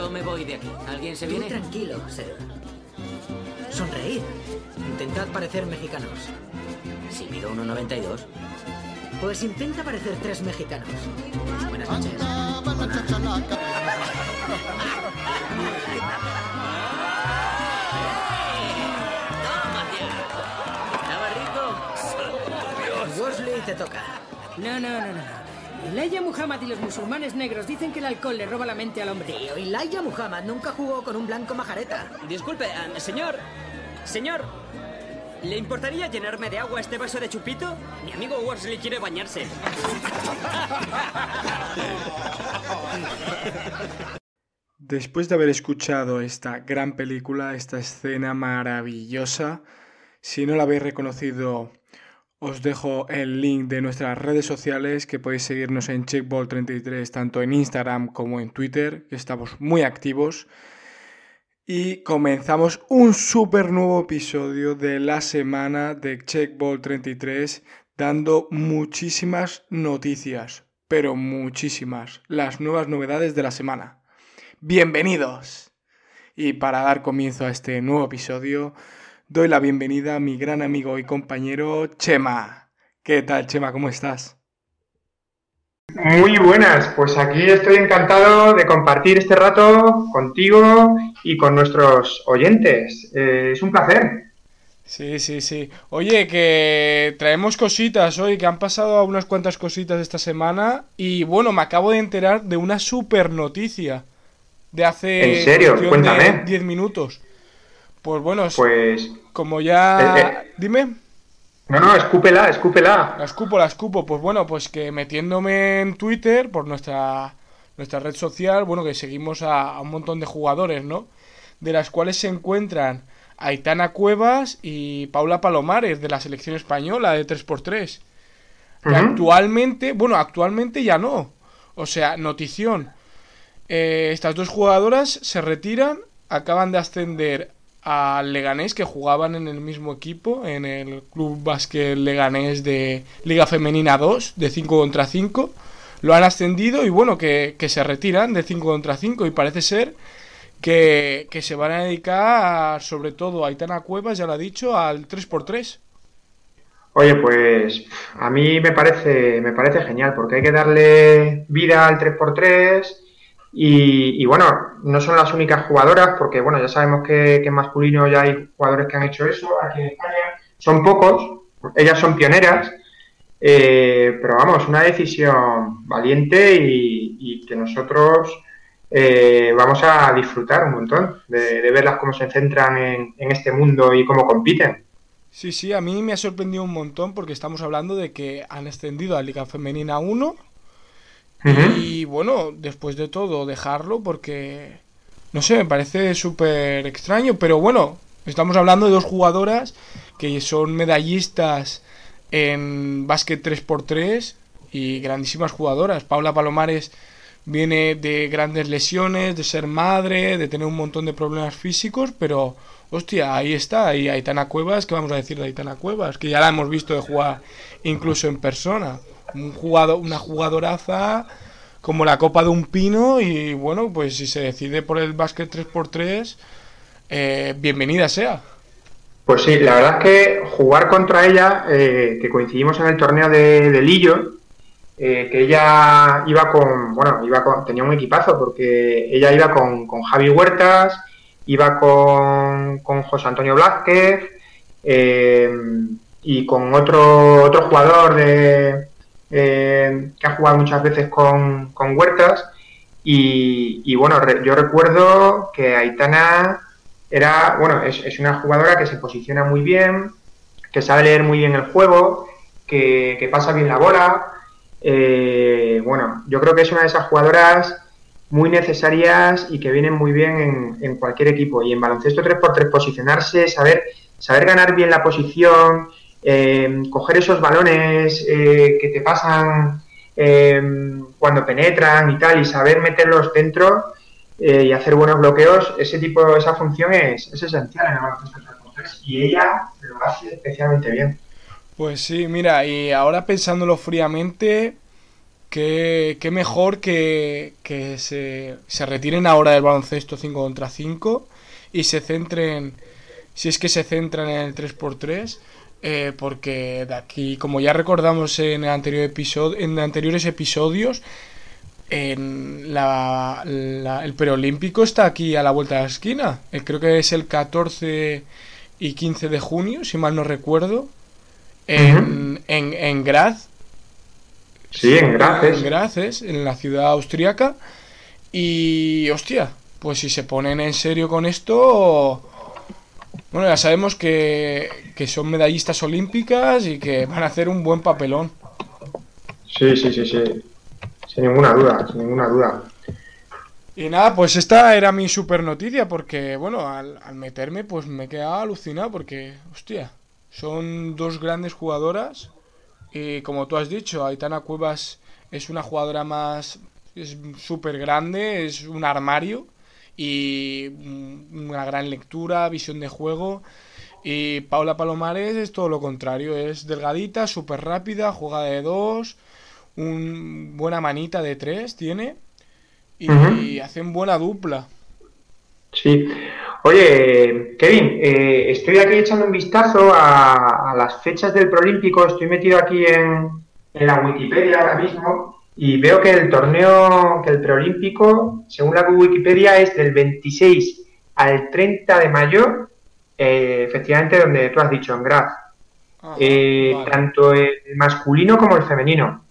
Yo me voy de aquí. ¿Alguien se Tú viene? tranquilo, Seb. Sonreír. Intentad parecer mexicanos. Si mido 1,92. Pues intenta parecer tres mexicanos. Buenas noches. ¿Estaba rico? Worsley, te toca. No, no, no, no. Elijah Muhammad y los musulmanes negros dicen que el alcohol le roba la mente al hombre. Tío, Elijah Muhammad nunca jugó con un blanco majareta. Disculpe, ah, señor. Señor. ¿Le importaría llenarme de agua este vaso de chupito? Mi amigo Worsley quiere bañarse. Después de haber escuchado esta gran película, esta escena maravillosa, si no la habéis reconocido, os dejo el link de nuestras redes sociales que podéis seguirnos en Checkball33 tanto en Instagram como en Twitter, estamos muy activos. Y comenzamos un súper nuevo episodio de la semana de Checkball33 dando muchísimas noticias, pero muchísimas, las nuevas novedades de la semana. Bienvenidos. Y para dar comienzo a este nuevo episodio, doy la bienvenida a mi gran amigo y compañero Chema. ¿Qué tal, Chema? ¿Cómo estás? Muy buenas, pues aquí estoy encantado de compartir este rato contigo y con nuestros oyentes. Eh, es un placer. Sí, sí, sí. Oye, que traemos cositas hoy, que han pasado unas cuantas cositas esta semana y bueno, me acabo de enterar de una super noticia de hace ¿En serio? Cuéntame. 10 minutos. Pues bueno, Pues como ya... eh, eh. Dime. no, no, escúpela, escúpela. La escupo, la escupo. Pues bueno, pues que metiéndome en Twitter, por nuestra, nuestra red social, bueno, que seguimos a, a un montón de jugadores, ¿no? De las cuales se encuentran Aitana Cuevas y Paula Palomares, de la selección española de 3x3. Que Ujú. actualmente, bueno, actualmente ya no. O sea, notición. Eh, estas dos jugadoras se retiran, acaban de ascender al Leganés, que jugaban en el mismo equipo, en el Club Básquet Leganés de Liga Femenina 2, de 5 contra 5. Lo han ascendido y bueno, que, que se retiran de 5 contra 5 y parece ser que, que se van a dedicar, sobre todo Aitana Cuevas, ya lo ha dicho, al 3x3. Oye, pues a mí me parece, me parece genial porque hay que darle vida al 3x3 y, bueno, no son las únicas jugadoras porque bueno, ya sabemos que, que en masculino ya hay jugadores que han hecho eso aquí en España. Son pocos, ellas son pioneras, eh, pero vamos, una decisión valiente y, que nosotros eh, vamos a disfrutar un montón de, de verlas cómo se centran en, en este mundo y cómo compiten. Sí, sí, a mí me ha sorprendido un montón porque estamos hablando de que han extendido a Liga Femenina 1 Y bueno, después de todo dejarlo porque, no sé, me parece súper extraño, pero bueno, estamos hablando de dos jugadoras que son medallistas en básquet 3x3 y grandísimas jugadoras. Paula Palomares viene de grandes lesiones, de ser madre, de tener un montón de problemas físicos, pero hostia, ahí está, y Aitana Cuevas, ¿qué vamos a decir de Aitana Cuevas? Que ya la hemos visto de jugar incluso en persona. Un una jugadoraza como la copa de un pino y bueno, pues si se decide por el básquet 3x3, eh, bienvenida sea. Pues sí, la verdad es que jugar contra ella, eh, que coincidimos en el torneo de, Lillo, eh, que ella iba con, bueno, iba con, tenía un equipazo porque ella iba con, con Javi Huertas, iba con, con José Antonio Blázquez y con otro, otro jugador de, eh, que ha jugado muchas veces con, con Huertas. Y, bueno, yo recuerdo que Aitana era, bueno, es, es una jugadora que se posiciona muy bien, que sabe leer muy bien el juego, que, que pasa bien la bola. Eh, bueno, yo creo que es una de esas jugadoras muy necesarias y que vienen muy bien en, en cualquier equipo. Y en baloncesto 3x3 posicionarse, saber, saber ganar bien la posición, eh, coger esos balones eh, que te pasan eh, cuando penetran y tal, y saber meterlos dentro eh, y hacer buenos bloqueos, ese tipo, esa función es, es esencial en el baloncesto 3x3 y ella lo hace especialmente bien. Pues sí, mira, y ahora pensándolo fríamente, qué, qué mejor que, que se, se retiren ahora del baloncesto 5 contra 5 y se centren, si es que se centran en el 3x3, eh, porque de aquí, como ya recordamos en, el anterior episodio, en anteriores episodios, en la, la- el preolímpico está aquí a la vuelta de la esquina. Eh, creo que es el 14 y 15 de junio, si mal no recuerdo, en, en, en Graz. Sí, en Graces. En Graces, en la ciudad austríaca. Y, hostia, pues si se ponen en serio con esto... Bueno, ya sabemos que, que son medallistas olímpicas y que van a hacer un buen papelón. Sí, sí, sí, sí. Sin ninguna duda, sin ninguna duda. Y nada, pues esta era mi super noticia porque, bueno, al, al meterme pues me quedaba alucinado porque, hostia, son dos grandes jugadoras y como tú has dicho, Aitana Cuevas es una jugadora más, es súper grande, es un armario y mm, una gran lectura, visión de juego y Paula Palomares es todo lo contrario, es delgadita, súper rápida, juega de dos, un buena manita de tres tiene y hacen buena dupla. Sí. Oye, Kevin, eh, estoy aquí echando un vistazo a, a las fechas del Prolímpico. Estoy metido aquí en, en la Wikipedia ahora mismo y veo que el torneo, que el Preolímpico, según la Wikipedia, es del 26 al 30 de mayo, eh, efectivamente donde tú has dicho, en Graz. Ajá, Eh, vale. Tanto el masculino como el femenino.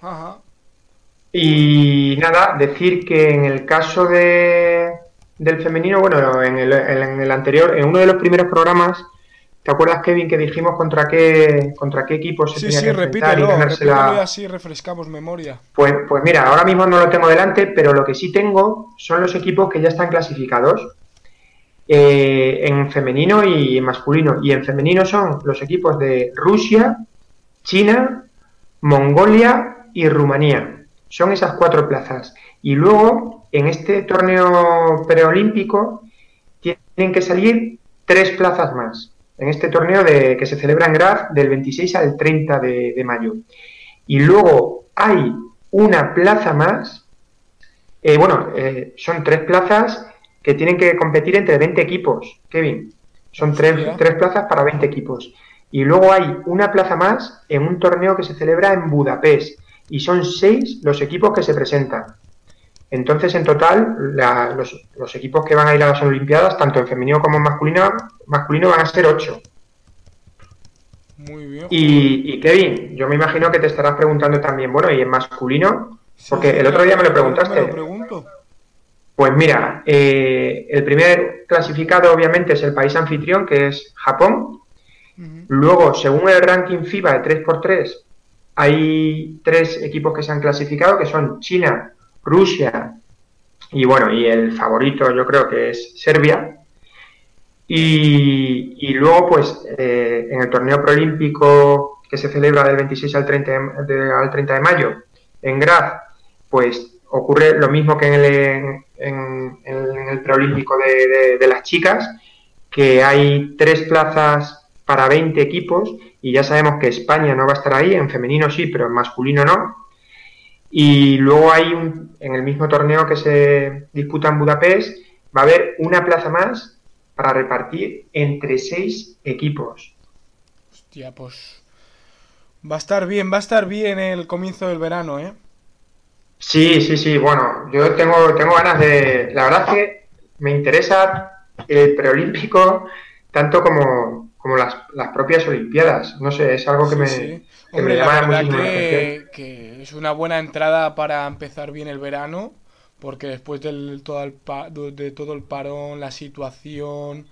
Ajá. Y nada, decir que en el caso de, del femenino, bueno, en el, en el anterior, en uno de los primeros programas, ¿te acuerdas, Kevin, que dijimos contra qué, contra qué equipo se Sí, tenía sí, que enfrentar y repítelo, ganársela? repítelo y así refrescamos memoria. Pues, pues mira, ahora mismo no lo tengo delante, pero lo que sí tengo son los equipos que ya están clasificados eh, en femenino y en masculino. Y en femenino son los equipos de Rusia, China, Mongolia y Rumanía. Son esas cuatro plazas. Y luego, en este torneo preolímpico, tienen que salir tres plazas más. En este torneo de, que se celebra en Graz del 26 al 30 de, de mayo. Y luego hay una plaza más. eh, bueno, eh, son tres plazas que tienen que competir entre 20 equipos, Kevin. Son tres, Hostia. tres plazas para 20 equipos. Y luego hay una plaza más en un torneo que se celebra en Budapest. Y son seis los equipos que se presentan. Entonces, en total, la- los, los equipos que van a ir a las Olimpiadas, tanto en femenino como en masculino, masculino van a ser ocho. Muy bien. Y, y, Kevin, yo me imagino que te estarás preguntando también, bueno, ¿y en masculino? Sí, Porque sí, el otro día me lo Me preguntaste. lo pregunto. Pues mira, eh, el primer clasificado obviamente es el país anfitrión, que es Japón. Luego, según el ranking FIBA de 3x3, hay tres equipos que se han clasificado, que son China, Rusia y bueno, y el favorito yo creo que es Serbia. Y, luego, pues, eh, en el torneo proolímpico que se celebra del 26 al 30 de, al 30 de mayo en Graz, pues ocurre lo mismo que en el, en, en el preolímpico de, de- de las chicas, que hay tres plazas para 20 equipos y ya sabemos que España no va a estar ahí, en femenino sí, pero en masculino no. Y luego hay un, en el mismo torneo que se disputa en Budapest, va a haber una plaza más para repartir entre seis equipos. Hostia, pues. Va a estar bien, va a estar bien el comienzo del verano, ¿eh? Sí, sí, sí, bueno, yo tengo, tengo ganas de... La verdad es que me interesa el preolímpico tanto como, como las, las propias Olimpiadas. No sé, es algo que Sí, me, sí. que Hombre, me la llama muchísimo la atención. que es una buena entrada para empezar bien el verano, porque después del, todo el pa- de todo el parón, la situación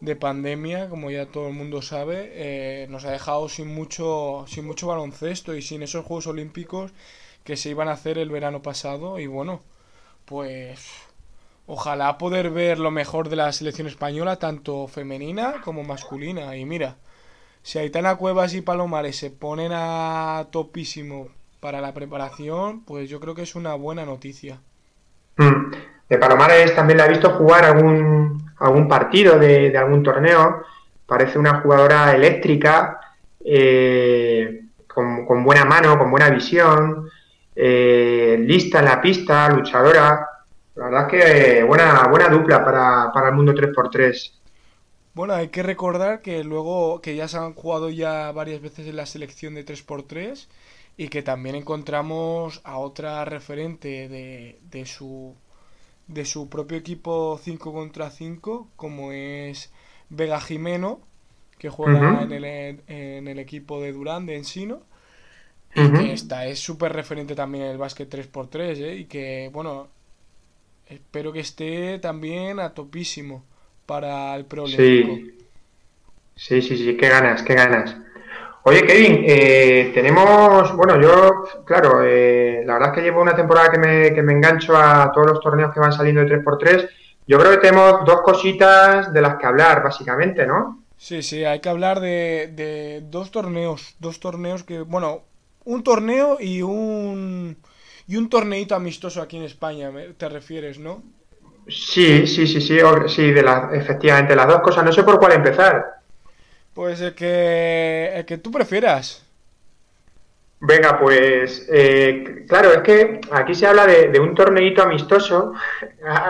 de pandemia, como ya todo el mundo sabe, eh, nos ha dejado sin mucho, sin mucho baloncesto y sin esos Juegos Olímpicos que se iban a hacer el verano pasado. Y bueno, pues ojalá poder ver lo mejor de la selección española, tanto femenina como masculina. Y mira, si Aitana Cuevas y Palomares se ponen a topísimo para la preparación, pues yo creo que es una buena noticia. Mm. De Palomares también la he visto jugar algún, algún partido de, algún torneo. Parece una jugadora eléctrica, eh, con, buena mano, con buena visión, eh, lista en la pista, luchadora. La verdad es que buena, buena dupla para, para el mundo 3x3. Bueno, hay que recordar que luego que ya se han jugado ya varias veces en la selección de 3x3 y que también encontramos a otra referente de, de su de su propio equipo 5 contra 5 como es Vega Jimeno que juega en, el, en el equipo de Durán de Ensino y que esta es súper referente también en el básquet 3x3 ¿eh? y que bueno espero que esté también a topísimo para el preolímpico Sí, sí, sí, sí, qué ganas, qué ganas. Oye, Kevin, eh, tenemos, bueno, yo, claro, eh, la verdad es que llevo una temporada que me, que me engancho a todos los torneos que van saliendo de 3x3. Yo creo que tenemos dos cositas de las que hablar, básicamente, ¿no? Sí, sí, hay que hablar de, de dos torneos, dos torneos que, bueno, un torneo y un y un torneito amistoso aquí en España, te refieres, ¿no? Sí, sí, sí, sí, sí, de las, efectivamente, las dos cosas. No sé por cuál empezar. Pues el que el que tú prefieras. Venga, pues eh, claro, es que aquí se habla de, un torneito amistoso,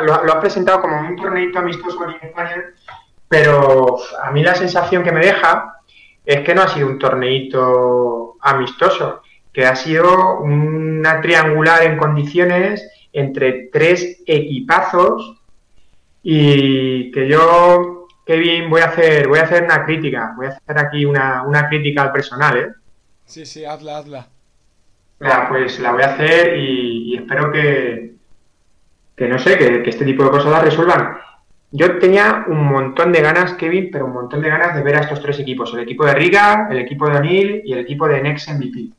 lo, lo has presentado como un torneito amistoso aquí en España, pero a mí la sensación que me deja es que no ha sido un torneito amistoso, que ha sido una triangular en condiciones entre tres equipazos y que yo, Kevin, voy a hacer, voy a hacer una crítica, voy a hacer aquí una, una crítica al personal, ¿eh? Sí, sí, hazla, hazla. Mira, pues la voy a hacer y, y espero que, que no sé, que, que este tipo de cosas las resuelvan. Yo tenía un montón de ganas, Kevin, pero un montón de ganas de ver a estos tres equipos, el equipo de Riga, el equipo de O'Neill y el equipo de Next MVP.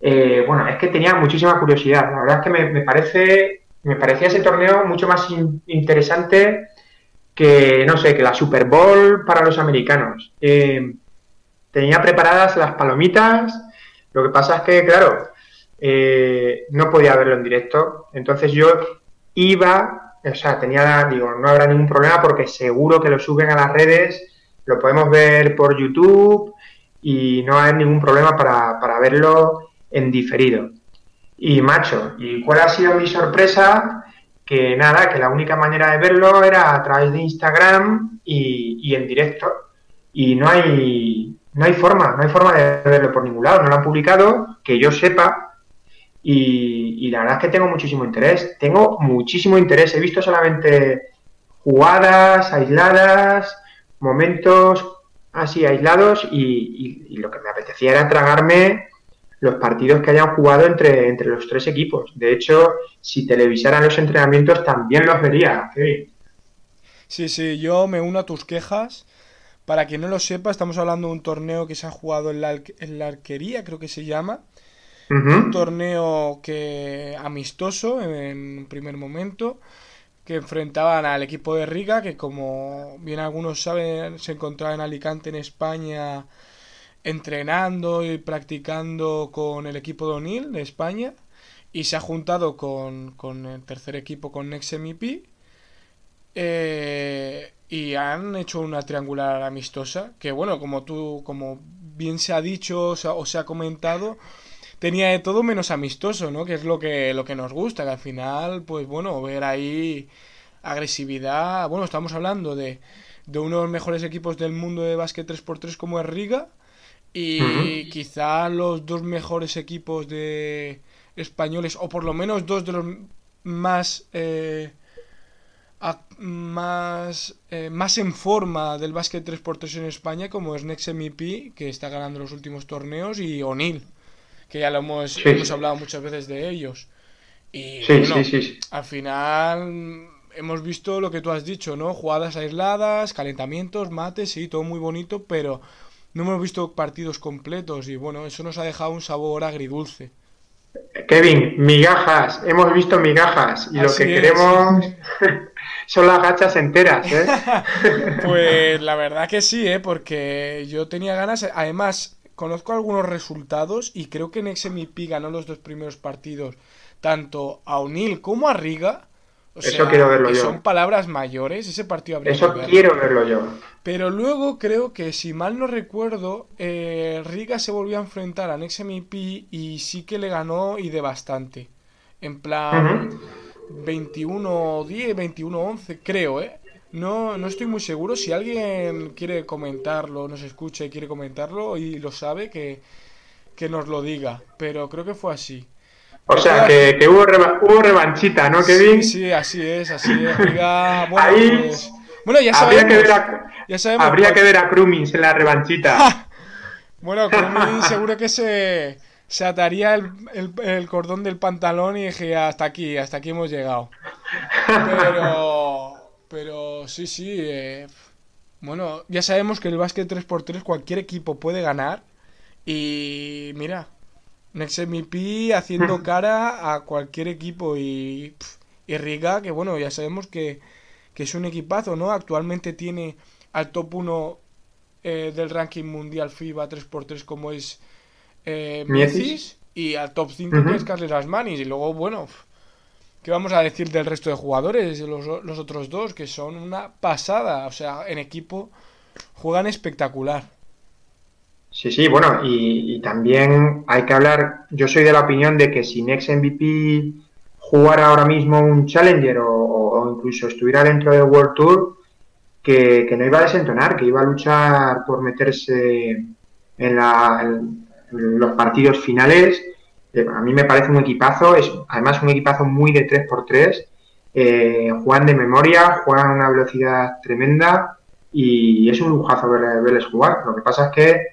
Eh, bueno, es que tenía muchísima curiosidad. La verdad es que me, me parece, me parecía ese torneo mucho más in- interesante que, no sé, que la Super Bowl para los americanos. Eh, tenía preparadas las palomitas. Lo que pasa es que, claro, eh, no podía verlo en directo. Entonces yo iba, o sea, tenía, digo, no habrá ningún problema porque seguro que lo suben a las redes, lo podemos ver por YouTube y no hay ningún problema para, para verlo en diferido. Y macho, ¿y cuál ha sido mi sorpresa? Que nada, que la única manera de verlo era a través de Instagram y, en directo. Y no hay, no hay forma, no hay forma de verlo por ningún lado. No lo han publicado, que yo sepa. Y, la verdad es que tengo muchísimo interés. Tengo muchísimo interés. He visto solamente jugadas aisladas, momentos así aislados y- y lo que me apetecía era tragarme los partidos que hayan jugado entre, entre los tres equipos. De hecho, si televisaran los entrenamientos también los vería. Kevin. Sí, sí, yo me uno a tus quejas. Para quien no lo sepa, estamos hablando de un torneo que se ha jugado en la, en la arquería, creo que se llama. Un torneo que amistoso en un primer momento, que enfrentaban al equipo de Riga, que como bien algunos saben, se encontraba en Alicante, en España, entrenando y practicando con el equipo de O'Neill de España, y se ha juntado con, con el tercer equipo, con Next MEP, eh, y han hecho una triangular amistosa, que bueno, como tú, como bien se ha dicho o se ha, o se ha comentado, tenía de todo menos amistoso, ¿no? Que es lo que, lo que nos gusta, que al final, pues bueno, ver ahí agresividad. Bueno, estamos hablando de, de uno de los mejores equipos del mundo de básquet 3x3 como es Riga. Y quizá los dos mejores equipos de españoles, o por lo menos dos de los más eh, más, eh, más en forma del básquet 3x3 en España, como es Next MEP, que está ganando los últimos torneos, y O'Neill, que ya lo hemos, Sí, hemos hablado muchas veces de ellos. Y Sí, bueno, sí, al final hemos visto lo que tú has dicho, ¿no? Jugadas aisladas, calentamientos, mates, sí, todo muy bonito, pero no hemos visto partidos completos y bueno, eso nos ha dejado un sabor agridulce. Kevin, migajas, hemos visto migajas y lo que es. queremos son las gachas enteras, ¿eh? Pues la verdad que sí, ¿eh? Porque yo tenía ganas. Además, conozco algunos resultados y creo que Next MEP ganó los dos primeros partidos, tanto a O'Neill como a Riga. O Eso sea, quiero verlo que yo. Son palabras mayores, ese partido habría Eso que verlo. quiero verlo yo. Pero luego creo que, si mal no recuerdo, eh, Riga se volvió a enfrentar a Next MEP y sí que le ganó y de bastante. En plan, 21-10, 21-11, creo, ¿eh? No, no estoy muy seguro. Si alguien quiere comentarlo, nos escucha y quiere comentarlo y lo sabe, que, que nos lo diga. Pero creo que fue así. O sea, que, que hubo, reva- hubo revanchita, ¿no, Kevin? Sí, sí, así es, así es. Bueno, Ahí pues- bueno, ya habría, sabemos. que ver a, ya sabemos habría cuál- que ver a Crumins en la revanchita. Bueno, Crummy seguro que se, se ataría el, el- el cordón del pantalón y dije, hasta aquí, hasta aquí hemos llegado. Pero, pero sí, sí. eh, bueno, ya sabemos que el básquet 3x3 cualquier equipo puede ganar. Y mira, Next MVP haciendo cara a cualquier equipo y, y Riga, que bueno, ya sabemos que, que es un equipazo, ¿no? Actualmente tiene al top 1 eh, del ranking mundial FIBA 3x3 como es eh, Miesis. Y al top 5 Ujú. que es Carles Asmanis y luego bueno ¿qué vamos a decir del resto de jugadores los, los otros dos que son una pasada o sea en equipo juegan espectacular Sí, sí, bueno, y, también hay que hablar, yo soy de la opinión de que si Next MVP jugara ahora mismo un Challenger o, incluso estuviera dentro del World Tour, que, no iba a desentonar, que iba a luchar por meterse en, la- los partidos finales. Eh, a mí me parece un equipazo, es además un equipazo muy de 3x3, eh, juegan de memoria, juegan a una velocidad tremenda y es un lujazo ver- verles jugar. Lo que pasa es que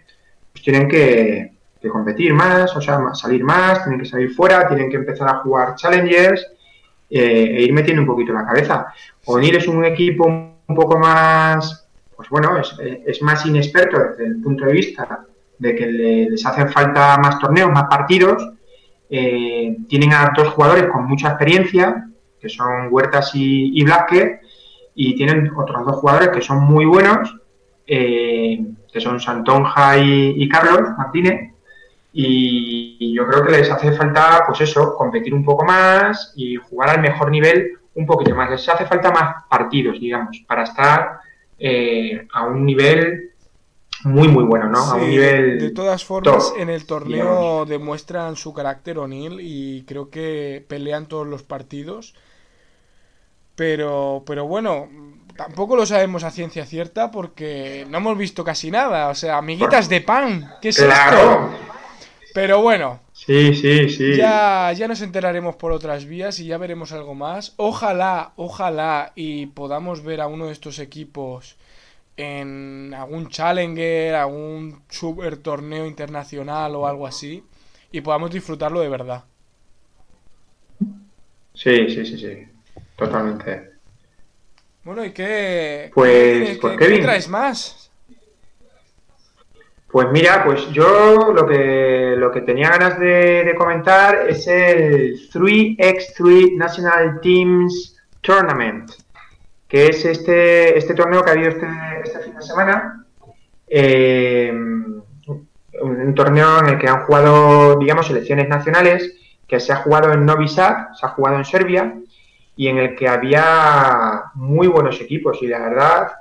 tienen que, competir más, o sea, salir más, tienen que salir fuera, tienen que empezar a jugar challengers eh, e ir metiendo un poquito la cabeza. O'Neill es un equipo un poco más, pues bueno, es, más inexperto desde el punto de vista de que le- les hacen falta más torneos, más partidos. Eh, tienen a dos jugadores con mucha experiencia, que son Huertas y, y Blasquez, y tienen otros dos jugadores que son muy buenos, eh, que son Santonja y, y Carlos Martínez. Y, y yo creo que les hace falta, pues eso, competir un poco más y jugar al mejor nivel un poquito más. Les hace falta más partidos, digamos, para estar eh, a un nivel muy, muy bueno, ¿no? a un nivel. de todas formas, top, en el torneo digamos. demuestran su carácter O'Neill y creo que pelean todos los partidos. Pero, pero bueno, tampoco lo sabemos a ciencia cierta porque no hemos visto casi nada. O sea, amiguitas de pan, ¿qué es Claro. esto? Pero bueno, Sí, sí, sí. ya, ya nos enteraremos por otras vías y ya veremos algo más. Ojalá, ojalá y podamos ver a uno de estos equipos en algún Challenger, algún super torneo internacional o algo así y podamos disfrutarlo de verdad. Sí, sí, sí, sí. Totalmente. Bueno, ¿y qué, Pues- qué pues, qué- qué Kevin. traes más? Pues mira, pues yo lo que, lo que tenía ganas de, de comentar es el 3x3 National Teams Tournament, que es este, este torneo que ha habido este, este fin de semana. Eh, un, un torneo en el que han jugado, digamos, selecciones nacionales, que se ha jugado en Novi Sad, se ha jugado en Serbia, y en el que había muy buenos equipos, y la verdad,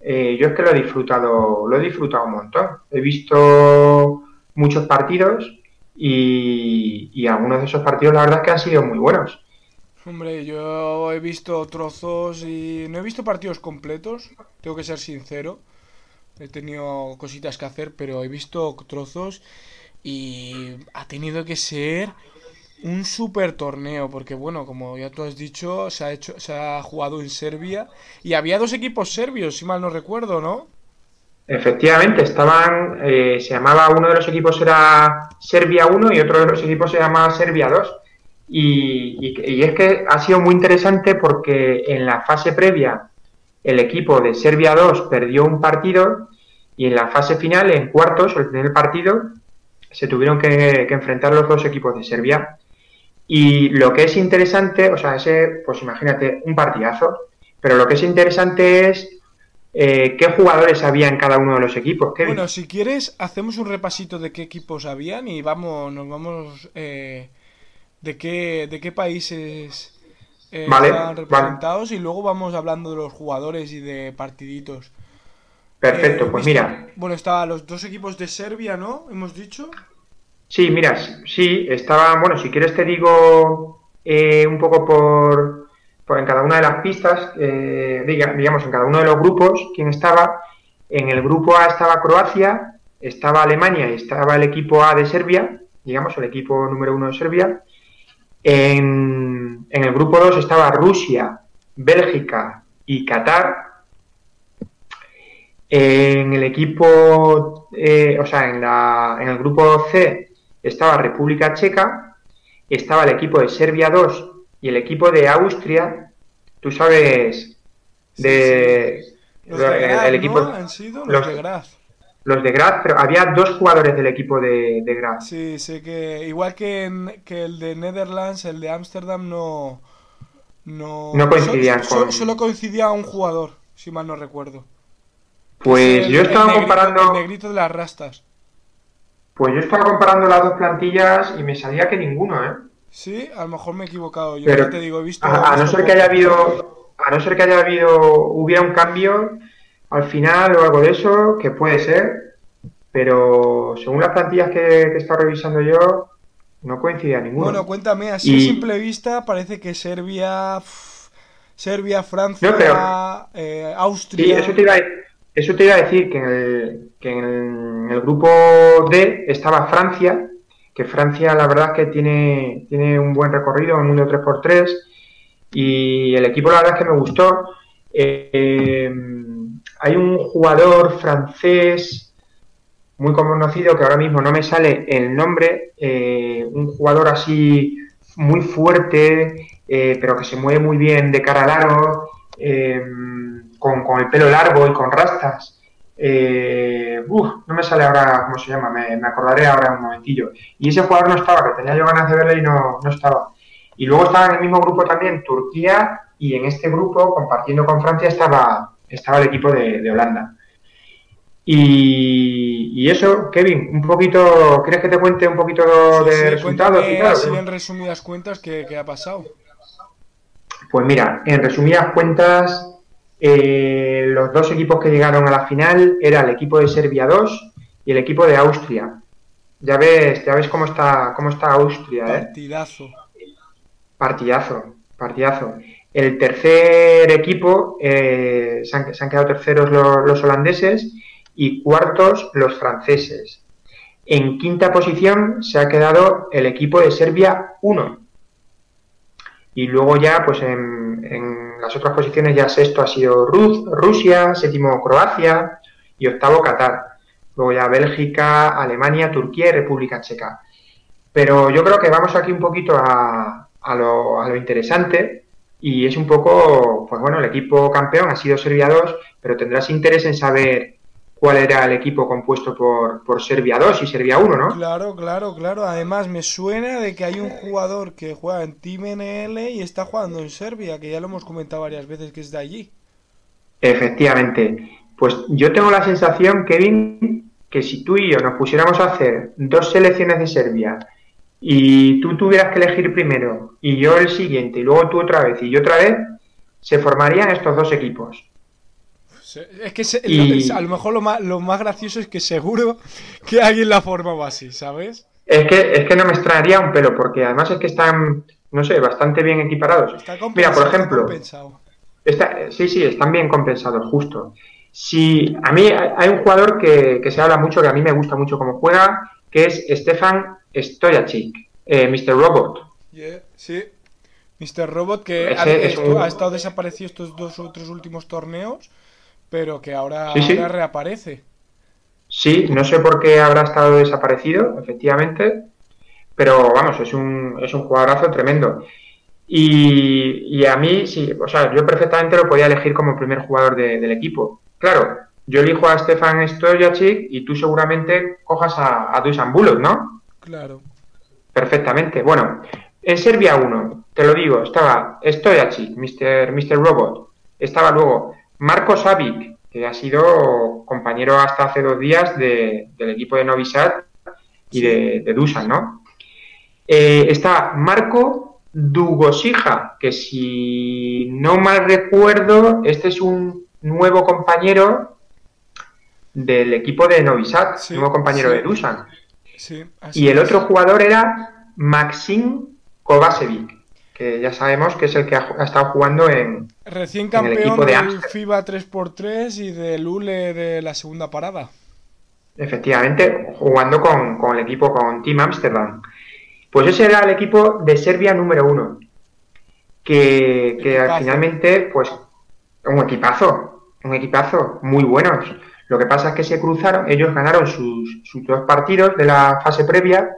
eh, yo es que lo he disfrutado, lo he disfrutado un montón. He visto muchos partidos y, y algunos de esos partidos la verdad es que han sido muy buenos. Hombre, yo he visto trozos y no he visto partidos completos, tengo que ser sincero. He tenido cositas que hacer, pero he visto trozos y ha tenido que ser un super torneo, porque bueno, como ya tú has dicho, se ha hecho, se ha jugado en Serbia y había dos equipos serbios, si mal no recuerdo, ¿no? Efectivamente, estaban, eh, se llamaba, uno de los equipos era Serbia 1 y otro de los equipos se llamaba Serbia 2. Y, es que ha sido muy interesante porque en la fase previa el equipo de Serbia 2 perdió un partido y en la fase final, en cuartos, el primer partido, se tuvieron que enfrentar los dos equipos de Serbia. Y lo que es interesante, o sea, ese, pues imagínate, un partidazo, pero lo que es interesante es eh, qué jugadores había en cada uno de los equipos. Kevin. Bueno, si quieres, hacemos un repasito de qué equipos habían y vamos, nos vamos eh, de qué, de qué países eh, Vale, están vale. representados y luego vamos hablando de los jugadores y de partiditos. Perfecto, Eh, pues mira, Bueno, estaban los dos equipos de Serbia, ¿no? Hemos dicho. Sí, mira, sí, estaba, bueno, si quieres te digo eh, un poco por, por en cada una de las pistas, eh, diga- digamos, en cada uno de los grupos, quién estaba. En el grupo A estaba Croacia, estaba Alemania y estaba el equipo A de Serbia, digamos, el equipo número uno de Serbia. En, en el grupo 2 estaba Rusia, Bélgica y Qatar. En el equipo, eh, o sea, en, la, en el grupo C estaba República Checa, estaba el equipo de Serbia 2 y el equipo de Austria. Tú sabes de, Los de el- equipo, ¿no? Han sido los, los- de Graz. los de Graz, pero había dos jugadores del equipo de, de Graz. Sí, sé que igual que, en- que el de Netherlands, el de Ámsterdam no... No, No coincidían so- so- con- Solo coincidía un jugador, si mal no recuerdo. Pues El- yo el estaba negrito- comparando. El negrito de las rastas. Pues yo estaba comparando las dos plantillas y me salía que ninguno, ¿eh? Sí, a lo mejor me he equivocado. Yo Pero ya te digo, he visto... a, no ser que haya habido, a no ser que haya habido, hubiera un cambio al final o algo de eso, que puede ser, pero según las plantillas que, que he estado revisando yo, no coincidía ninguno. Bueno, cuéntame, así Y- a simple vista parece que Serbia, Serbia, Francia, No, pero- eh, Sí, Austria. eso te iba a, eso te iba a decir que en el, que en el grupo D estaba Francia, que Francia la verdad es que tiene, tiene un buen recorrido en el mundo 3x3 y el equipo la verdad es que me gustó. Eh, hay un jugador francés muy conocido que ahora mismo no me sale el nombre, eh, un jugador así muy fuerte, eh, pero que se mueve muy bien de cara al aro, con, con el pelo largo y con rastas. Eh, uf, no me sale ahora cómo se llama, me, me acordaré ahora un momentillo. Y ese jugador no estaba, que tenía yo ganas de verle y no, no estaba. Y luego estaba en el mismo grupo también Turquía y en este grupo, compartiendo con Francia, estaba, estaba el equipo de, de Holanda. Y, y eso, Kevin, un poquito, ¿quieres que te cuente un poquito Sí, de sí, resultados? y así en resumidas cuentas qué, qué ha pasado. Pues mira, en resumidas cuentas, eh, los dos equipos que llegaron a la final era el equipo de Serbia 2 y el equipo de Austria. Ya ves, ya ves cómo está, cómo está Austria, ¿eh? Partidazo. Partidazo, partidazo. El tercer equipo, eh, se, han, se han quedado terceros los, los holandeses y cuartos los franceses. En quinta posición se ha quedado el equipo de Serbia 1. Y luego ya, pues en, en las otras posiciones, ya sexto ha sido Rus- Rusia, séptimo Croacia y octavo Qatar. Luego ya Bélgica, Alemania, Turquía y República Checa. Pero yo creo que vamos aquí un poquito a, a lo, a lo interesante y es un poco, pues bueno, el equipo campeón ha sido Serbia 2, pero tendrás interés en saber cuál era el equipo compuesto por, por Serbia 2 y Serbia 1, ¿no? Claro, claro, claro. Además, me suena de que hay un jugador que juega en Team NL y está jugando en Serbia, que ya lo hemos comentado varias veces que es de allí. Efectivamente. Pues yo tengo la sensación, Kevin, que si tú y yo nos pusiéramos a hacer dos selecciones de Serbia y tú tuvieras que elegir primero y yo el siguiente y luego tú otra vez y yo otra vez, se formarían estos dos equipos. Es que se- Y- lo- a lo mejor lo más, lo más gracioso es que seguro que alguien la formaba así, ¿sabes? Es que, es que no me extrañaría un pelo, porque además es que están, no sé, bastante bien equiparados. Está Mira, por ejemplo. Está- sí, sí, están bien compensados, justo. Si, a mí hay hay un jugador que, que se habla mucho, que a mí me gusta mucho cómo juega, que es Stefan Stojacic, eh, Mr. Robot. Yeah, sí. Mr. Robot que Ese ha, es estu- un- ha estado desaparecido estos dos otros últimos torneos, pero que ahora, Sí, sí. ahora reaparece. Sí, no sé por qué habrá estado desaparecido, efectivamente, pero vamos, es un, es un jugadorazo tremendo. Y, y a mí, sí, o sea, yo perfectamente lo podía elegir como primer jugador de- del equipo. Claro, yo elijo a Stefan Stojacic y tú seguramente cojas a, a Dusan Bullock, ¿no? Claro. Perfectamente. Bueno, en Serbia 1, te lo digo, estaba Stojacic, Mr. Mr. Robot. Estaba luego Marko Savic, que ha sido compañero hasta hace dos días de- del equipo de Novi Sad y de, de Dusan, ¿no? Eh, está Marco Dugosija, que si no mal recuerdo, este es un nuevo compañero del equipo de Novi Sad, Sí, nuevo compañero sí. de Dusan. Sí, Y el otro jugador era Maxim Kovacevic, que ya sabemos que es el que ha, ha estado jugando en... Recién campeón de del. FIBA 3x3 y del ULE de la segunda parada. Efectivamente, jugando con, con el equipo, con Team Amsterdam. Pues ese era el equipo de Serbia número uno. Que, que finalmente, pues, un equipazo, un equipazo, muy buenos. Lo que pasa es que se cruzaron, ellos ganaron sus, sus dos partidos de la fase previa,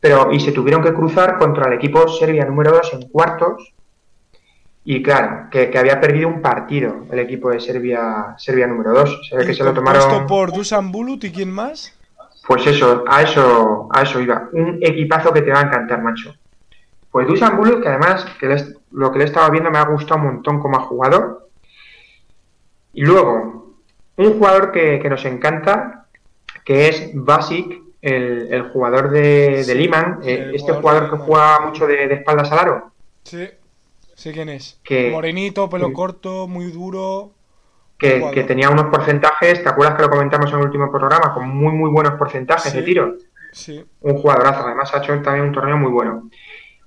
pero y se tuvieron que cruzar contra el equipo Serbia número dos en cuartos. Y claro, que, que había perdido un partido el equipo de Serbia, Serbia número 2. Se ve que se lo tomaron. por Dusan Bulut y quién más? Pues eso, a eso, a eso iba. Un equipazo que te va a encantar, macho. Pues Dusan Bulut, que además que le est- lo que le estaba viendo me ha gustado un montón como ha jugado. Y luego, un jugador que, que nos encanta, que es Basic, el, el jugador de, de Liman, sí, eh, este jugador jugador que juega mucho de, de espaldas al aro. Sí, sé quién es. Que- Morenito, pelo corto, muy duro. que, que tenía unos porcentajes, ¿te acuerdas que lo comentamos en el último programa? Con muy, muy buenos porcentajes Sí. de tiro. Sí, Un jugadorazo, además ha hecho también un torneo muy bueno.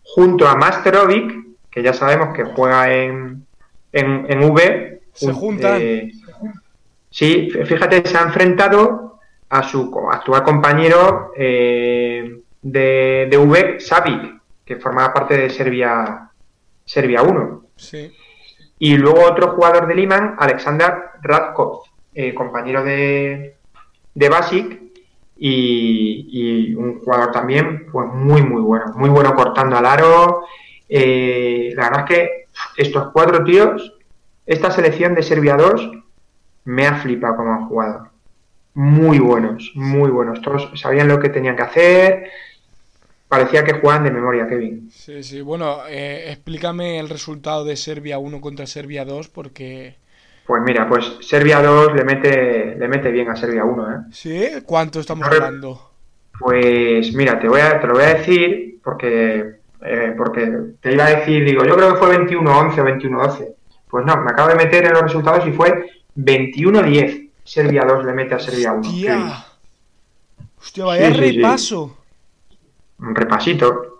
Junto a Masterovic, que ya sabemos que juega en, en, en V. Se jun- juntan. eh, sí, fíjate, se ha enfrentado a su actual compañero eh, de, de V, Savic, que formaba parte de Serbia, Serbia 1. sí. Y luego otro jugador de Liman, Alexander Radkov, eh, compañero de, de Basic y, y un jugador también pues muy muy bueno, muy bueno cortando al aro. Eh, la verdad es que estos cuatro tíos, esta selección de Serbia 2 me ha flipado como han jugado. Muy buenos, muy buenos. Todos sabían lo que tenían que hacer. Parecía que jugaban de memoria, Kevin. Sí, sí. Bueno, eh, explícame el resultado de Serbia 1 contra Serbia 2 porque... Pues mira, pues Serbia 2 le mete, le mete bien a Serbia 1, ¿eh? ¿Sí? ¿Cuánto estamos No hablando? Pues mira, te voy a, te lo voy a decir porque, eh, porque te iba a decir, digo, yo creo que fue 21-11 o 21-12. Pues no, me acabo de meter en los resultados y fue 21-10. Serbia 2 le mete a Serbia 1. Hostia. Hostia, vaya Sí, sí, sí. Un repasito.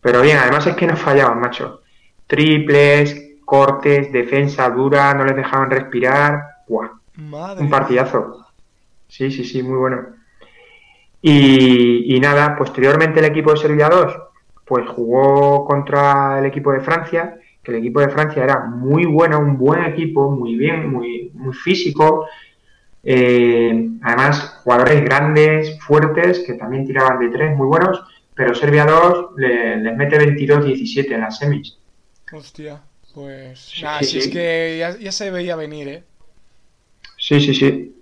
Pero bien, además es que no fallaban, macho. Triples, cortes, defensa dura, no les dejaban respirar. ¡Buah! Madre. Un partidazo. Sí, sí, sí, muy bueno. Y, y nada, posteriormente el equipo de Serbia 2, pues jugó contra el equipo de Francia, que el equipo de Francia era muy bueno, un buen equipo, muy bien, muy, muy físico. Eh, además, jugadores grandes, fuertes, que también tiraban de tres, muy buenos, pero Serbia 2 le- les mete 22-17 en las semis. Hostia. Pues... Sí, Nada, sí, si es que ya, ya se veía venir, ¿eh? Sí, sí, sí.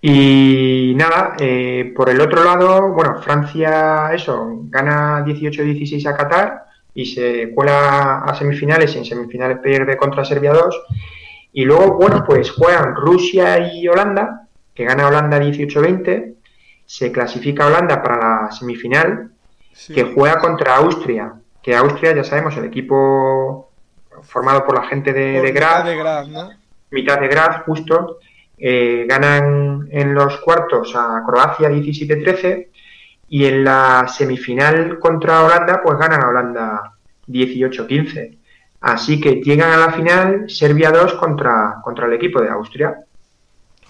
Y nada, eh, por el otro lado, bueno, Francia, eso, gana 18-16 a Qatar y se cuela a semifinales y en semifinales pierde contra Serbia 2. Y luego, bueno, pues juegan Rusia y Holanda, que gana Holanda 18-20, se clasifica Holanda para la semifinal, Sí. que juega contra Austria, que Austria, ya sabemos, el equipo formado por la gente de, de mitad de Graz, ¿no? mitad de Graz, justo. eh, ganan en los cuartos a Croacia 17-13 y en la semifinal contra Holanda, pues ganan a Holanda 18-15. Así que llegan a la final Serbia 2 contra, contra el equipo de Austria.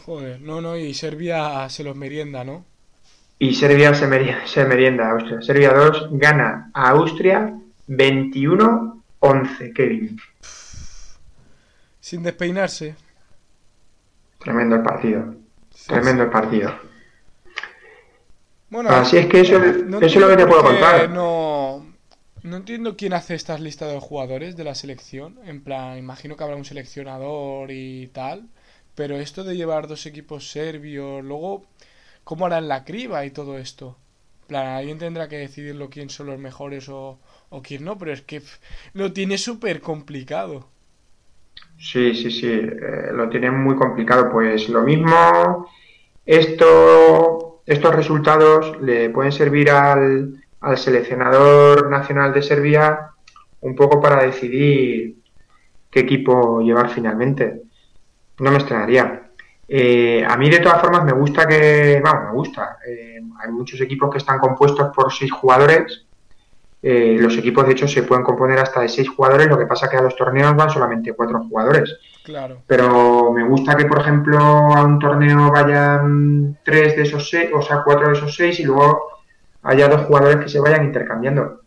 Joder, no, no, y Serbia se los merienda, ¿no? Y Serbia se, meri- se merienda a Austria. Serbia 2 gana a Austria 21-11, Kevin. Sin despeinarse. Tremendo el partido. Sí, Tremendo sí. el partido. Bueno, Así es que eso, no eso es lo que te puedo contar. No, no entiendo quién hace estas listas de jugadores de la selección. En plan, imagino que habrá un seleccionador y tal. Pero esto de llevar dos equipos serbios, luego, ¿cómo harán la criba y todo esto? En plan, alguien tendrá que decidirlo quién son los mejores o, o quién no, pero es que lo tiene súper complicado. Sí, sí, sí, eh, lo tienen muy complicado. Pues lo mismo, esto, estos resultados le pueden servir al, al seleccionador nacional de Serbia un poco para decidir qué equipo llevar finalmente. No me extrañaría. Eh, a mí de todas formas me gusta que, vamos, me gusta. Eh, hay muchos equipos que están compuestos por seis jugadores. Eh, los equipos de hecho se pueden componer hasta de seis jugadores, lo que pasa que a los torneos van solamente cuatro jugadores. Claro. Pero me gusta que, por ejemplo, a un torneo vayan tres de esos seis, o sea, cuatro de esos seis, y luego haya dos jugadores que se vayan intercambiando.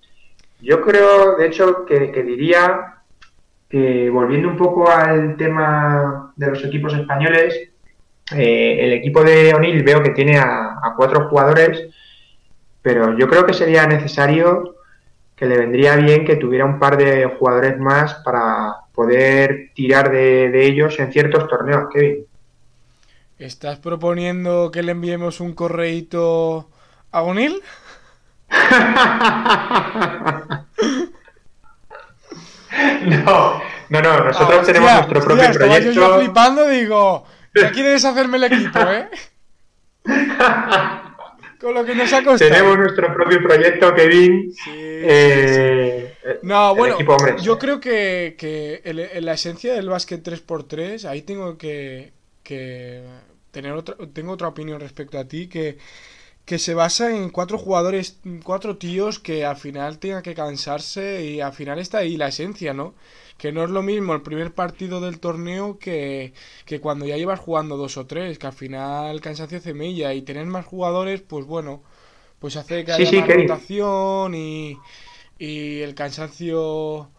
Yo creo, de hecho, que, diría que volviendo un poco al tema de los equipos españoles, eh, el equipo de O'Neill veo que tiene a, cuatro jugadores, pero yo creo que sería necesario que le vendría bien que tuviera un par de jugadores más para poder tirar de, de ellos en ciertos torneos, Kevin. ¿Estás proponiendo que le enviemos un correíto a O'Neill? No, no, no, nosotros ah, tenemos nuestro propio hostia, proyecto. Yo, yo flipando digo, ya quiere deshacerme el equipo, ¿eh? Con lo que nos ha costado. Tenemos nuestro propio proyecto, Kevin. Sí, eh, sí. No, bueno, equipo, hombre, yo creo que, que el, el, la esencia del básquet 3x3, ahí tengo que, que tener otra, tengo otra opinión respecto a ti, que, que se basa en cuatro jugadores, cuatro tíos que al final tengan que cansarse y al final está ahí la esencia, ¿no? Que no es lo mismo el primer partido del torneo que, que cuando ya llevas jugando dos o tres, que al final el cansancio semilla y tener más jugadores, pues bueno, pues hace que haya Sí, sí, más rotación y, y el cansancio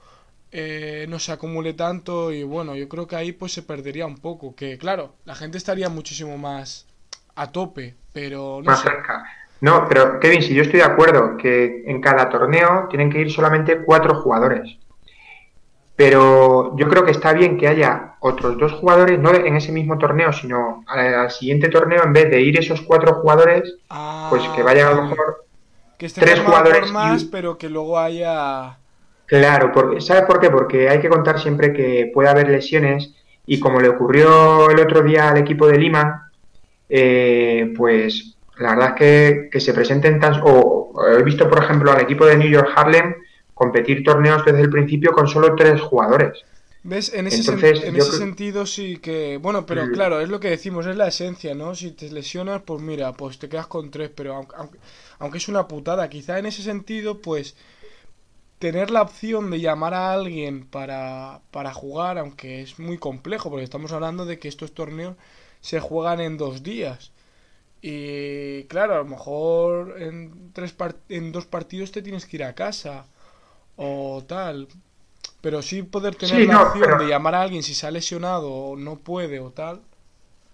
eh, no se acumule tanto y bueno, yo creo que ahí pues se perdería un poco, que claro, la gente estaría muchísimo más a tope, pero no más sé. cerca. No, pero Kevin, si yo estoy de acuerdo que en cada torneo tienen que ir solamente cuatro jugadores. Pero yo creo que está bien que haya otros dos jugadores, no en ese mismo torneo, sino al, siguiente torneo, en vez de ir esos cuatro jugadores, Ah, pues que vayan a lo mejor que esté tres jugadores más, pero que luego haya Claro, porque, ¿sabes por qué? Porque hay que contar siempre que puede haber lesiones y como le ocurrió el otro día al equipo de Lima, eh, pues la verdad es que, que se presenten tan... O, o he visto, por ejemplo, al equipo de New York Harlem competir torneos desde el principio con solo tres jugadores. ¿Ves? En ese, sen- Entonces, en yo ese creo- sentido sí que... Bueno, pero Mm. claro, es lo que decimos, es la esencia, ¿no? Si te lesionas, pues mira, pues te quedas con tres, pero aunque, aunque, aunque es una putada, quizá en ese sentido, pues tener la opción de llamar a alguien para, para jugar, aunque es muy complejo, porque estamos hablando de que estos torneos se juegan en dos días. Y claro, a lo mejor en, tres en dos partidos te tienes que ir a casa o tal. Pero sí poder tener Sí, la no, opción pero- de llamar a alguien si se ha lesionado o no puede o tal.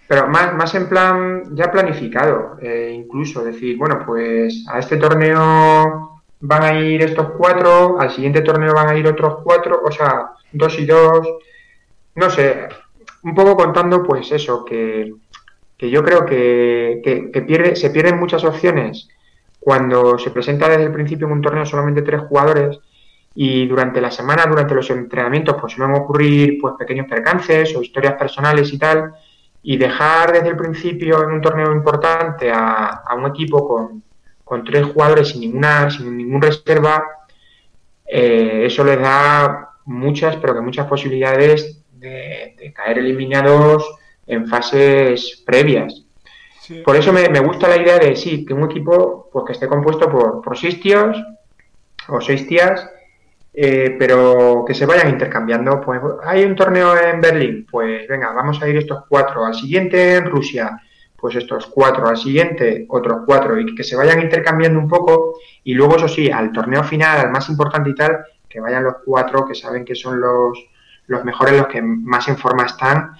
Pero más, más en plan ya planificado, eh, incluso decir, bueno, pues a este torneo van a ir estos cuatro, al siguiente torneo van a ir otros cuatro, o sea, dos y dos, no sé, un poco contando pues eso, que, que yo creo que, que, pierde, se pierden muchas opciones cuando se presenta desde el principio en un torneo solamente tres jugadores y durante la semana, durante los entrenamientos, pues suelen ocurrir pues pequeños percances o historias personales y tal, y dejar desde el principio en un torneo importante a, a un equipo con, con, tres jugadores sin ninguna sin ningún reserva, eh, eso les da muchas, pero que muchas posibilidades de, de, caer eliminados en fases previas. Sí. Por eso me, me, gusta la idea de sí, que un equipo pues, que esté compuesto por, por seis tíos o seis tías eh, pero que se vayan intercambiando. Pues hay un torneo en Berlín, pues venga, vamos a ir estos cuatro. Al siguiente en Rusia, pues estos cuatro. Al siguiente, otros cuatro. Y que se vayan intercambiando un poco. Y luego, eso sí, al torneo final, al más importante y tal, que vayan los cuatro que saben que son los, los mejores, los que más en forma están.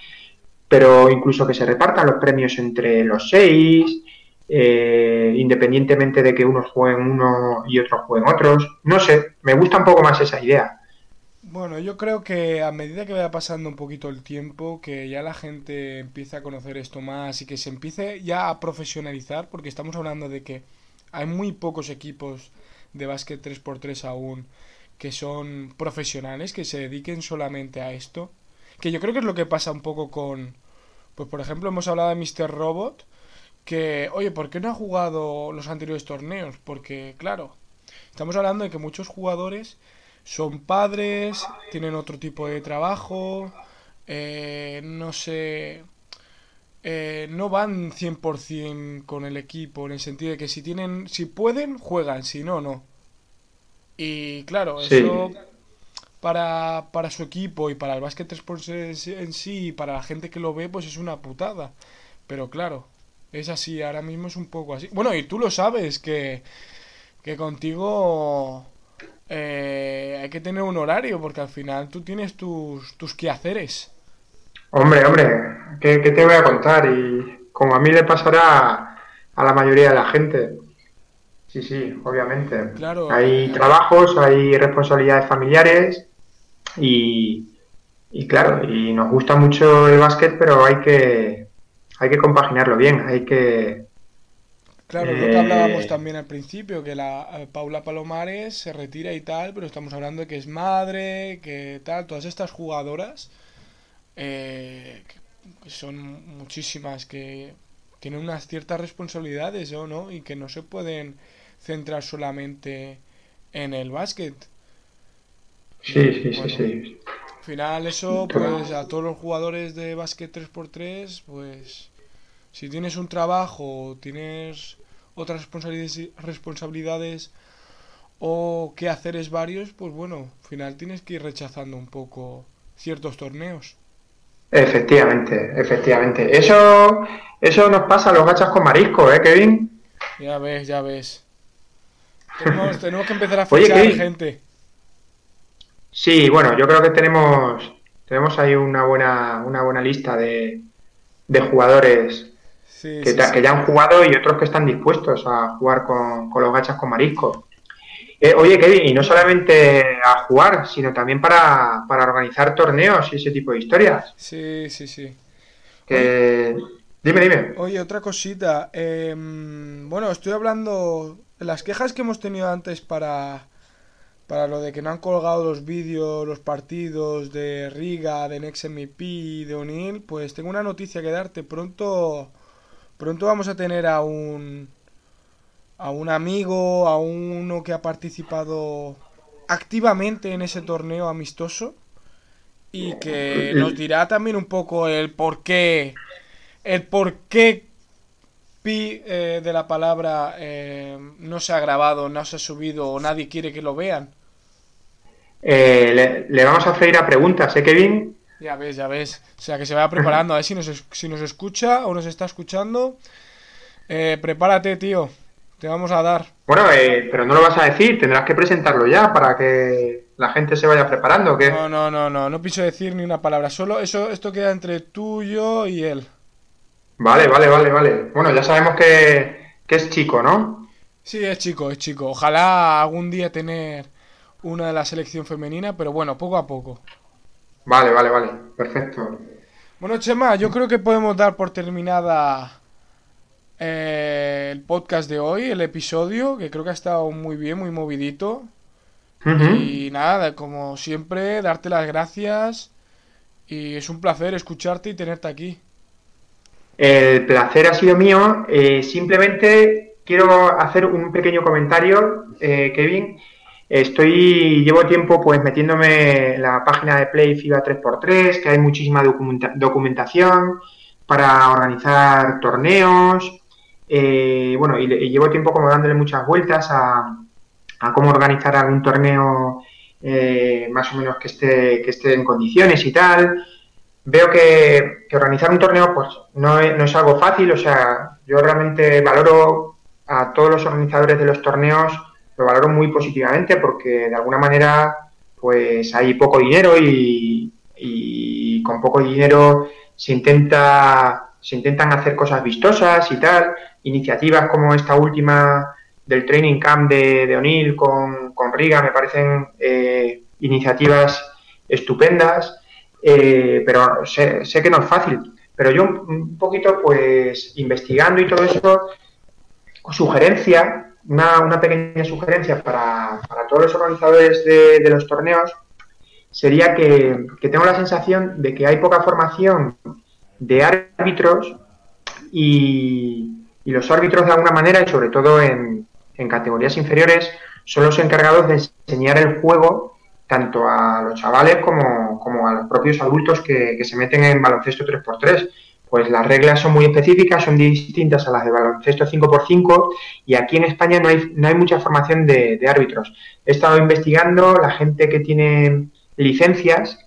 Pero incluso que se repartan los premios entre los seis. Eh, independientemente de que unos jueguen uno y otros jueguen otros. No sé, me gusta un poco más esa idea. Bueno, yo creo que a medida que vaya pasando un poquito el tiempo, que ya la gente empiece a conocer esto más y que se empiece ya a profesionalizar, porque estamos hablando de que hay muy pocos equipos de básquet 3x3 aún que son profesionales, que se dediquen solamente a esto. Que yo creo que es lo que pasa un poco con, pues por ejemplo hemos hablado de Mr. Robot, que, oye, ¿por qué no ha jugado los anteriores torneos? Porque, claro, estamos hablando de que muchos jugadores son padres, tienen otro tipo de trabajo, eh, no sé, eh, no van 100% con el equipo, en el sentido de que si tienen, si pueden, juegan, si no, no. Y claro, Sí. eso para, para su equipo y para el básquet 3x en sí y para la gente que lo ve, pues es una putada. Pero claro, es así, ahora mismo es un poco así. Bueno, y tú lo sabes, que, que contigo eh, hay que tener un horario, porque al final tú tienes tus, tus quehaceres. Hombre, hombre, ¿qué, qué te voy a contar? Y como a mí le pasará a la mayoría de la gente. Sí, sí, obviamente. Claro. Hay trabajos, hay responsabilidades familiares y, y claro, y nos gusta mucho el básquet, pero hay que, hay que compaginarlo bien, hay que... Claro, es lo que Eh, hablábamos también al principio, que la eh, Paula Palomares se retira y tal, pero estamos hablando de que es madre, que tal, todas estas jugadoras, eh, que son muchísimas, que tienen unas ciertas responsabilidades, ¿o no? Y que no se pueden centrar solamente en el básquet. Sí, sí, sí, Bueno, sí. Al final eso, pues a todos los jugadores de básquet 3x3, pues si tienes un trabajo, o tienes otras responsabilidades, responsabilidades o que haceres varios, pues bueno, al final tienes que ir rechazando un poco ciertos torneos. Efectivamente, efectivamente. Eso, eso nos pasa a los gachas con marisco, ¿eh, Kevin? Ya ves, ya ves. Tenemos, tenemos que empezar a Oye, fichar Kevin. gente. Sí, bueno, yo creo que tenemos, tenemos ahí una buena, una buena lista de, de jugadores Sí, que, sí, sí. ya han jugado y otros que están dispuestos a jugar con, con los gachas con marisco. Eh, oye, Kevin, y no solamente a jugar, sino también para, para organizar torneos y ese tipo de historias. Sí, sí, sí. Que... Dime, dime. Oye, otra cosita. em, bueno, estoy hablando. Las quejas que hemos tenido antes para. Para lo de que no han colgado los vídeos, los partidos de Riga, de Next MVP y de O'Neill, pues tengo una noticia que darte. Pronto. Pronto vamos a tener a un. A un amigo, a uno que ha participado activamente en ese torneo amistoso. Y que nos dirá también un poco el por qué el por qué pi eh, de la palabra eh, no se ha grabado, no se ha subido o nadie quiere que lo vean. Eh, le, le vamos a hacer a preguntas, ¿eh, Kevin? Ya ves, ya ves. O sea, que se vaya preparando. A ver si nos, si nos escucha o nos está escuchando. Eh, prepárate, tío. Te vamos a dar. Bueno, eh, pero no lo vas a decir, tendrás que presentarlo ya para que la gente se vaya preparando, ¿o ¿qué? No, no, no, no. No pienso decir ni una palabra. Solo eso, esto queda entre tú, yo y él. Vale, vale, vale, vale. Bueno, ya sabemos que, que es chico, ¿no? Sí, es chico, es chico. Ojalá algún día tener una de la selección femenina, pero bueno, poco a poco. Vale, vale, vale. Perfecto. Bueno, Chema, yo creo que podemos dar por terminada eh, el podcast de hoy, el episodio, que creo que ha estado muy bien, muy movidito. Y nada, como siempre, darte las gracias. Y es un placer escucharte y tenerte aquí. El placer ha sido mío. Eh, simplemente quiero hacer un pequeño comentario, eh, Kevin. Estoy, llevo tiempo pues metiéndome en la página de Play FIBA 3x3, que hay muchísima documenta- documentación para organizar torneos. Eh, bueno, y llevo tiempo como dándole muchas vueltas a, a cómo organizar algún torneo eh, más o menos que esté, que esté en condiciones y tal veo que, organizar un torneo pues no es, no es algo fácil, o sea, yo realmente valoro a todos los organizadores de los torneos, lo valoro muy positivamente porque de alguna manera pues hay poco dinero y, y con poco dinero se intenta se intentan hacer cosas vistosas y tal, iniciativas como esta última del training camp de, de O'Neill con, con Riga me parecen eh, iniciativas estupendas eh, pero sé, sé que no es fácil. Pero yo un, poquito, pues, investigando y todo eso, sugerencia, una, una pequeña sugerencia para, para todos los organizadores de, de los torneos, sería que, que tengo la sensación de que hay poca formación de árbitros y, y los árbitros de alguna manera, y sobre todo en, en categorías inferiores, son los encargados de enseñar el juego tanto a los chavales como, como a los propios adultos que, que se meten en baloncesto 3x3 pues las reglas son muy específicas, son distintas a las de baloncesto 5x5 y aquí en España no hay, no hay mucha formación de, árbitros. He estado investigando la gente que tiene licencias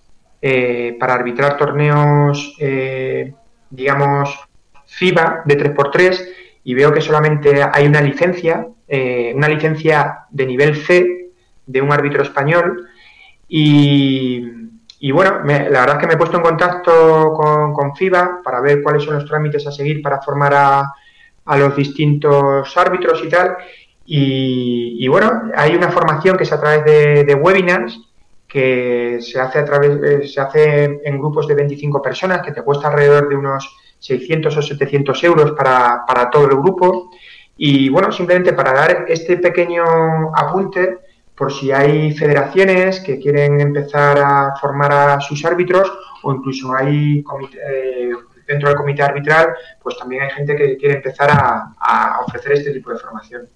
eh, para arbitrar torneos, eh, digamos, FIBA de 3x3 y veo que solamente hay una licencia, eh, una licencia de nivel C de un árbitro español y bueno, la verdad es que me he puesto en contacto con, FIBA para ver cuáles son los trámites a seguir para formar a, los distintos árbitros y tal. Y, bueno, hay una formación que es a través de, webinars que se hace a través eh, se hace en grupos de 25 personas que te cuesta alrededor de unos 600 o 700 euros para, para todo el grupo y bueno simplemente para dar este pequeño apunte por si hay federaciones que quieren empezar a formar a sus árbitros o incluso hay eh, dentro del comité arbitral, pues también hay gente que quiere empezar a, ofrecer este tipo de formación.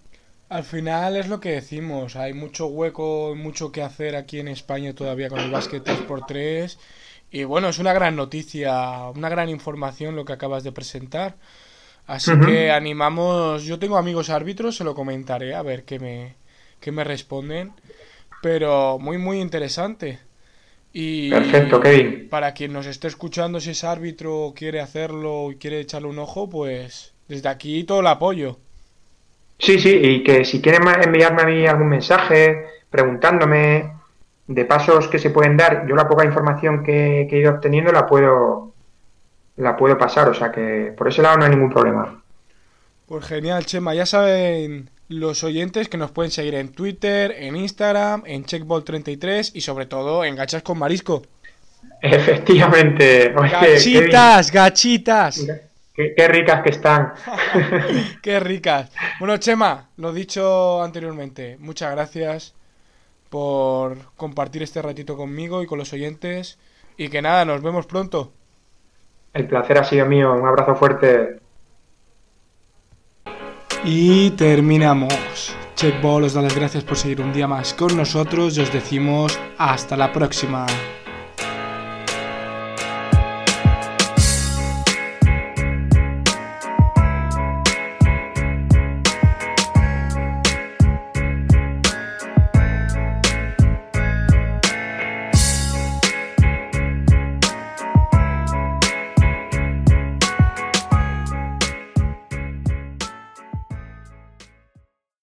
Al final es lo que decimos, hay mucho hueco, mucho que hacer aquí en España todavía con el básquet 3x3 y bueno, es una gran noticia, una gran información lo que acabas de presentar. Así que animamos, yo tengo amigos árbitros, se lo comentaré a ver qué me, que me responden. Pero muy, muy interesante. Y Perfecto, Kevin. Para quien nos esté escuchando, si es árbitro, quiere hacerlo y quiere echarle un ojo, pues desde aquí todo el apoyo. Sí, sí, y que si quieren enviarme a mí algún mensaje preguntándome de pasos que se pueden dar, yo la poca información que, que he ido obteniendo la puedo, la puedo pasar, o sea que por ese lado no hay ningún problema. Pues genial, Chema, ya saben los oyentes que nos pueden seguir en Twitter, en Instagram, en Checkball33 y sobre todo en Gachas con Marisco. Efectivamente. gachitas, gachitas. Qué, ricas que están. qué ricas. Bueno, Chema, lo dicho anteriormente, muchas gracias por compartir este ratito conmigo y con los oyentes. Y que nada, nos vemos pronto. El placer ha sido mío. Un abrazo fuerte. Y terminamos. Checkball os da las gracias por seguir un día más con nosotros y os decimos hasta la próxima.